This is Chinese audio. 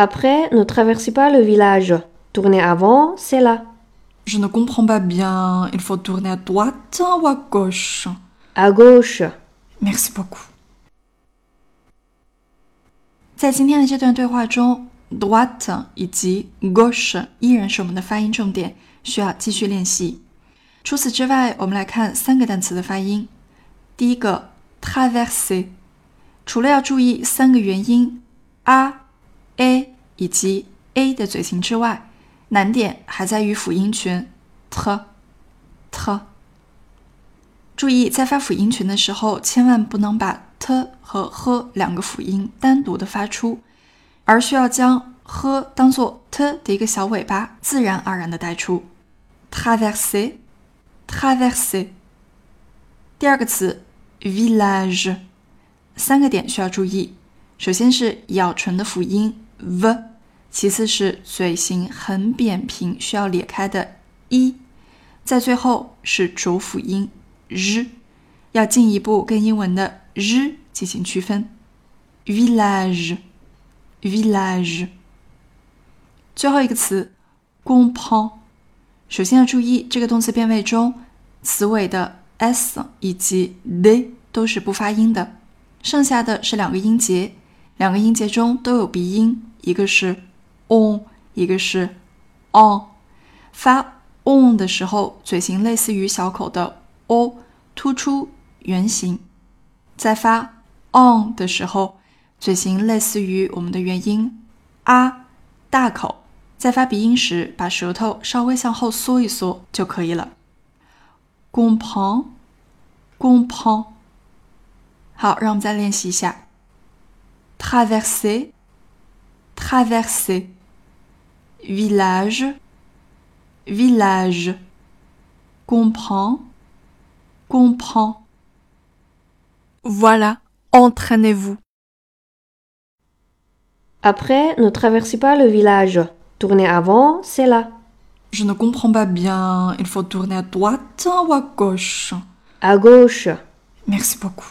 Après, ne traversez pas le village. Tournez avant, c'est là. Je ne comprends pas bien. Il faut tourner à droite ou à gauche À gauche. Merci beaucoup. 在今天的这段对话中，droite 以及 gauche 依然是我们的发音重点，需要继续练习。除此之外，我们来看三个单词的发音。第一个 traverser，除了要注意三个元音 a、 A 以及 a 的嘴型之外，难点还在于辅音群 t、t。注意，在发辅音群的时候，千万不能把 t 和 h 两个辅音单独的发出，而需要将 h 当做 t 的一个小尾巴，自然而然的带出。traverser，traverser。第二个词 village，三个点需要注意。首先是咬唇的辅音 v。其次是嘴型很扁平，需要裂开的“一”，在最后是浊辅音 “r”，要进一步跟英文的 “r” 进行区分。village，village。最后一个词 “comprend”，首先要注意这个动词变位中词尾的 “s” 以及 “d” 都是不发音的，剩下的是两个音节，两个音节中都有鼻音，一个是。on 一个是 on，发 on 的时候，嘴型类似于小口的 o，突出圆形；在发 on 的时候，嘴型类似于我们的元音 a，大口。在发鼻音时，把舌头稍微向后缩一缩就可以了。comprend，comprend。好，让我们再练习一下。Traverser，traverser。village, village. Comprends, comprends. Voilà, entraînez-vous. Après, ne traversez pas le village. Tournez avant, c'est là. Je ne comprends pas bien. Il faut tourner à droite ou à gauche? À gauche. Merci beaucoup.